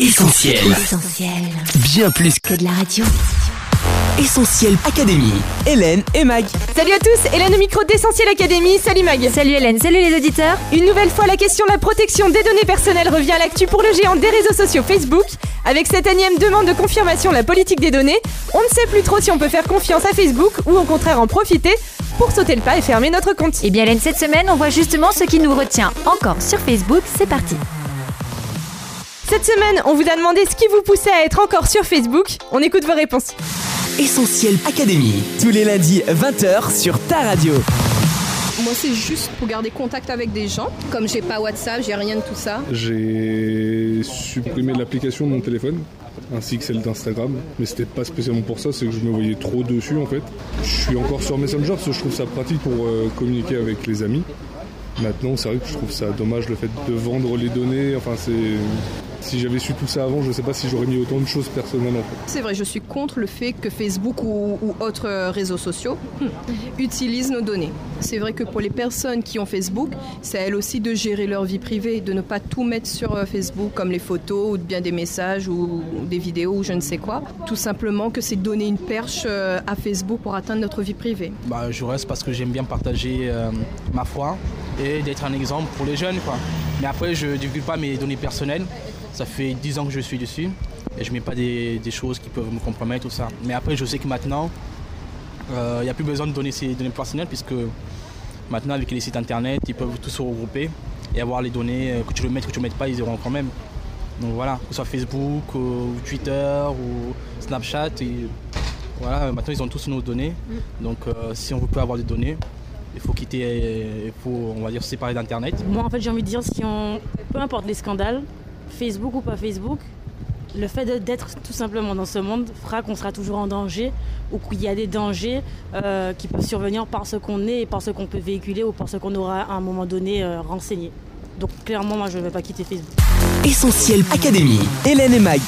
Essentiel. Essentiel. Bien plus Que de la radio. Essentiel Académie. Hélène et Mag. Salut à tous, Hélène au micro d'Essentiel Académie. Salut Mag. Salut Hélène, salut les auditeurs. Une nouvelle fois, la question de la protection des données personnelles revient à l'actu pour le géant des réseaux sociaux Facebook. Avec cette énième demande de confirmation de la politique des données, on ne sait plus trop si on peut faire confiance à Facebook ou au contraire en profiter pour sauter le pas et fermer notre compte. Eh bien Hélène, cette semaine, on voit justement ce qui nous retient encore sur Facebook. C'est parti. Cette semaine, on vous a demandé ce qui vous poussait à être encore sur Facebook. On écoute vos réponses. Essentiel Académie. Tous les lundis 20h sur ta radio. Moi, c'est juste pour garder contact avec des gens. Comme j'ai pas WhatsApp, j'ai rien de tout ça. J'ai supprimé l'application de mon téléphone ainsi que celle d'Instagram, mais c'était pas spécialement pour ça, c'est que je me voyais trop dessus en fait. Je suis encore sur Messenger parce que je trouve ça pratique pour euh, communiquer avec les amis. Maintenant, c'est vrai que je trouve ça dommage le fait de vendre les données. Enfin, c'est si j'avais su tout ça avant, je sais pas si j'aurais mis autant de choses personnelles en fait. C'est vrai, je suis contre le fait que Facebook ou, ou autres réseaux sociaux hmm, utilisent nos données. C'est vrai que pour les personnes qui ont Facebook, c'est à elles aussi de gérer leur vie privée, de ne pas tout mettre sur euh, Facebook comme les photos ou bien des messages ou des vidéos ou je ne sais quoi. Tout simplement que c'est donner une perche euh, à Facebook pour atteindre notre vie privée. Bah, je reste parce que j'aime bien partager euh, ma foi et d'être un exemple pour les jeunes. Quoi. Mais après, je ne divulgue pas mes données personnelles. Ça fait 10 ans que je suis dessus et je ne mets pas des, des choses qui peuvent me compromettre, tout ça. Mais après, je sais que maintenant, il n'y a plus besoin de donner ces données personnelles puisque maintenant, avec les sites internet, ils peuvent tous se regrouper et avoir les données, euh, que tu le mettes, que tu ne le mettes pas, ils auront quand même. Donc voilà, que ce soit Facebook, ou Twitter ou Snapchat, et voilà, maintenant ils ont tous nos données. Donc euh, si on veut avoir des données, il faut quitter, euh, il faut, on va dire, se séparer d'Internet. Moi, en fait, j'ai envie de dire, si on, peu importe les scandales, Facebook ou pas Facebook, le fait d'être tout simplement dans ce monde fera qu'on sera toujours en danger ou qu'il y a des dangers euh, qui peuvent survenir par ce qu'on est et par ce qu'on peut véhiculer ou par ce qu'on aura à un moment donné euh, renseigné. Donc clairement, moi, je ne vais pas quitter Facebook. Essentiel Académie. Hélène et Mag.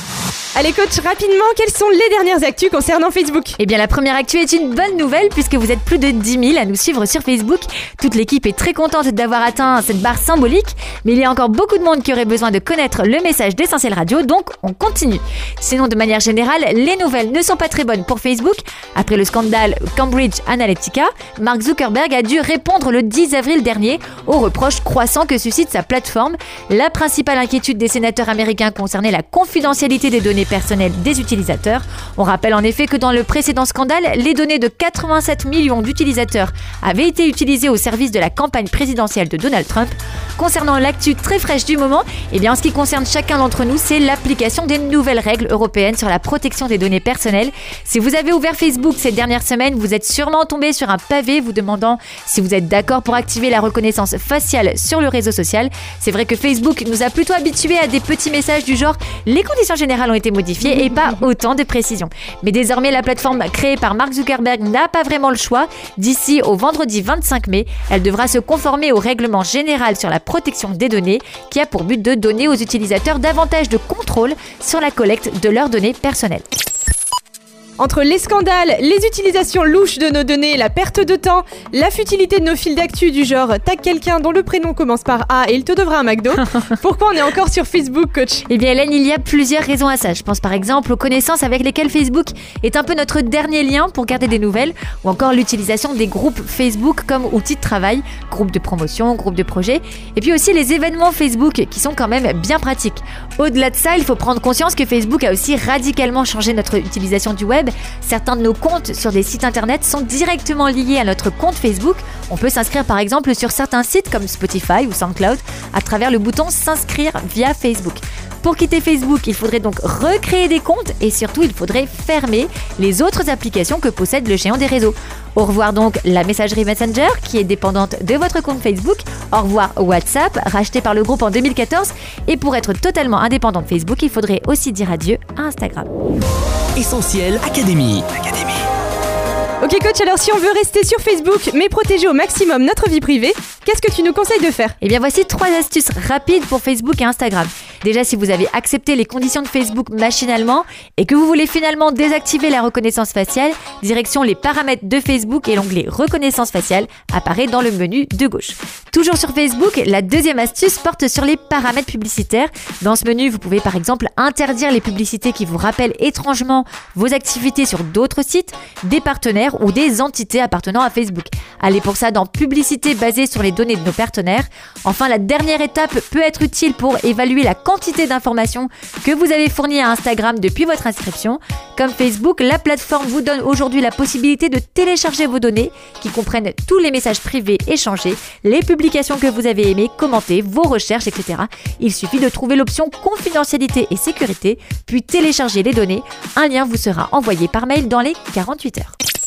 Allez coach, rapidement, quelles sont les dernières actus concernant Facebook? Eh bien la première actu est une bonne nouvelle puisque vous êtes plus de 10 000 à nous suivre sur Facebook. Toute l'équipe est très contente d'avoir atteint cette barre symbolique, mais il y a encore beaucoup de monde qui aurait besoin de connaître le message d'Essentiel Radio, donc on continue. Sinon de manière générale, les nouvelles ne sont pas très bonnes pour Facebook. Après le scandale Cambridge Analytica, Mark Zuckerberg a dû répondre le 10 avril dernier aux reproches croissants que suscite sa plateforme. La principale inquiétude des sénateurs américains concernait la confidentialité des données personnelles des utilisateurs. On rappelle en effet que dans le précédent scandale, les données de 87 millions d'utilisateurs avaient été utilisées au service de la campagne présidentielle de Donald Trump. Concernant l'actu très fraîche du moment, eh bien en ce qui concerne chacun d'entre nous, c'est l'application des nouvelles règles européennes sur la protection des données personnelles. Si vous avez ouvert Facebook ces dernières semaines, vous êtes sûrement tombé sur un pavé vous demandant si vous êtes d'accord pour activer la reconnaissance faciale sur le réseau social. C'est vrai que Facebook nous a plutôt habitués à des petits messages du genre les conditions générales ont été modifiées et pas autant de précision. Mais désormais, la plateforme créée par Mark Zuckerberg n'a pas vraiment le choix. D'ici au vendredi 25 mai, elle devra se conformer au règlement général sur la protection des données qui a pour but de donner aux utilisateurs davantage de contrôle sur la collecte de leurs données personnelles. Entre les scandales, les utilisations louches de nos données, la perte de temps, la futilité de nos fils d'actu du genre tag quelqu'un dont le prénom commence par A et il te devra un McDo, pourquoi on est encore sur Facebook, coach? Eh bien Hélène, il y a plusieurs raisons à ça. Je pense par exemple aux connaissances avec lesquelles Facebook est un peu notre dernier lien pour garder des nouvelles, ou encore l'utilisation des groupes Facebook comme outil de travail, groupes de promotion, groupes de projet, et puis aussi les événements Facebook qui sont quand même bien pratiques. Au-delà de ça, il faut prendre conscience que Facebook a aussi radicalement changé notre utilisation du web. Certains de nos comptes sur des sites internet sont directement liés à notre compte Facebook. On peut s'inscrire par exemple sur certains sites comme Spotify ou SoundCloud à travers le bouton s'inscrire via Facebook. Pour quitter Facebook, il faudrait donc recréer des comptes et surtout il faudrait fermer les autres applications que possède le géant des réseaux. Au revoir donc la messagerie Messenger qui est dépendante de votre compte Facebook. Au revoir WhatsApp, racheté par le groupe en 2014. Et pour être totalement indépendant de Facebook, il faudrait aussi dire adieu à Instagram. Essentiel Académie. Ok coach, alors si on veut rester sur Facebook mais protéger au maximum notre vie privée, qu'est-ce que tu nous conseilles de faire? Eh bien voici trois astuces rapides pour Facebook et Instagram. Déjà, si vous avez accepté les conditions de Facebook machinalement et que vous voulez finalement désactiver la reconnaissance faciale, direction les paramètres de Facebook et l'onglet reconnaissance faciale apparaît dans le menu de gauche. Toujours sur Facebook, la deuxième astuce porte sur les paramètres publicitaires. Dans ce menu, vous pouvez par exemple interdire les publicités qui vous rappellent étrangement vos activités sur d'autres sites, des partenaires ou des entités appartenant à Facebook. Allez pour ça dans publicité basée sur les données de nos partenaires. Enfin, la dernière étape peut être utile pour évaluer la quantité d'informations que vous avez fournies à Instagram depuis votre inscription. Comme Facebook, la plateforme vous donne aujourd'hui la possibilité de télécharger vos données qui comprennent tous les messages privés échangés, les publications que vous avez aimées, commentées, vos recherches, etc. Il suffit de trouver l'option confidentialité et sécurité, puis télécharger les données. Un lien vous sera envoyé par mail dans les 48 heures.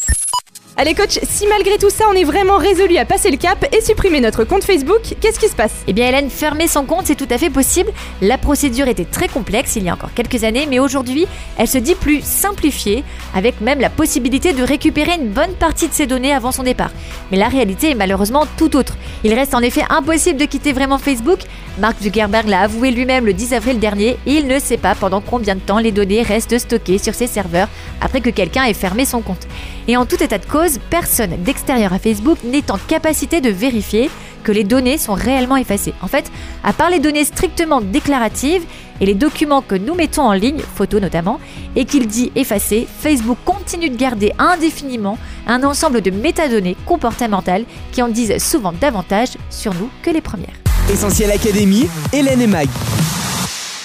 Allez coach, si malgré tout ça on est vraiment résolu à passer le cap et supprimer notre compte Facebook, qu'est-ce qui se passe? Eh bien Hélène, fermer son compte c'est tout à fait possible. La procédure était très complexe il y a encore quelques années, mais aujourd'hui elle se dit plus simplifiée, avec même la possibilité de récupérer une bonne partie de ses données avant son départ. Mais la réalité est malheureusement tout autre. Il reste en effet impossible de quitter vraiment Facebook. Mark Zuckerberg l'a avoué lui-même le 10 avril dernier il ne sait pas pendant combien de temps les données restent stockées sur ses serveurs après que quelqu'un ait fermé son compte. Et en tout état de cause, personne d'extérieur à Facebook n'est en capacité de vérifier que les données sont réellement effacées. En fait, à part les données strictement déclaratives et les documents que nous mettons en ligne, photos notamment, et qu'il dit effacer, Facebook continue de garder indéfiniment un ensemble de métadonnées comportementales qui en disent souvent davantage sur nous que les premières. Essentiel Académie, Hélène et Mag.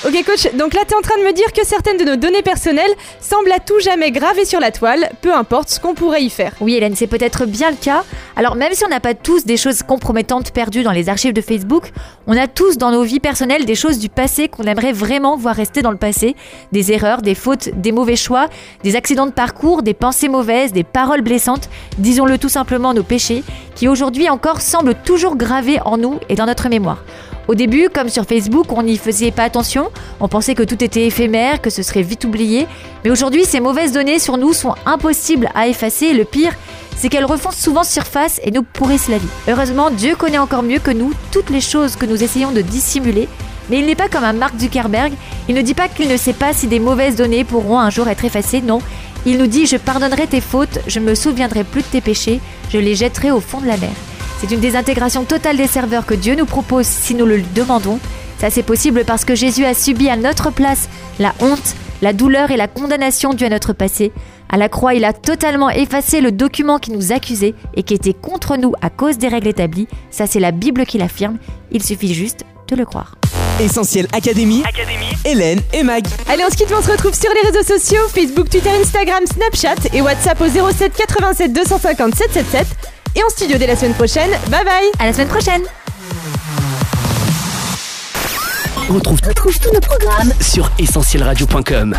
Ok coach, donc là tu es en train de me dire que certaines de nos données personnelles semblent à tout jamais gravées sur la toile, peu importe ce qu'on pourrait y faire. Oui Hélène, c'est peut-être bien le cas. Alors même si on n'a pas tous des choses compromettantes perdues dans les archives de Facebook, on a tous dans nos vies personnelles des choses du passé qu'on aimerait vraiment voir rester dans le passé. Des erreurs, des fautes, des mauvais choix, des accidents de parcours, des pensées mauvaises, des paroles blessantes, disons-le tout simplement nos péchés, qui aujourd'hui encore semblent toujours gravés en nous et dans notre mémoire. Au début, comme sur Facebook, on n'y faisait pas attention, on pensait que tout était éphémère, que ce serait vite oublié, mais aujourd'hui, ces mauvaises données sur nous sont impossibles à effacer. Le pire, c'est qu'elles refont souvent surface et nous pourrissent la vie. Heureusement, Dieu connaît encore mieux que nous toutes les choses que nous essayons de dissimuler, mais il n'est pas comme un Mark Zuckerberg, il ne dit pas qu'il ne sait pas si des mauvaises données pourront un jour être effacées, non, il nous dit je pardonnerai tes fautes, je me souviendrai plus de tes péchés, je les jetterai au fond de la mer. C'est une désintégration totale des serveurs que Dieu nous propose si nous le demandons. Ça c'est possible parce que Jésus a subi à notre place la honte, la douleur et la condamnation due à notre passé. À la croix, il a totalement effacé le document qui nous accusait et qui était contre nous à cause des règles établies. Ça c'est la Bible qui l'affirme. Il suffit juste de le croire. Essentiel Académie, Hélène et Mag. Allez on se quitte, on se retrouve sur les réseaux sociaux, Facebook, Twitter, Instagram, Snapchat et WhatsApp au 07 87 250 777 et en studio dès la semaine prochaine. Bye bye À la semaine prochaine On retrouve, tous nos programmes sur essentielradio.com.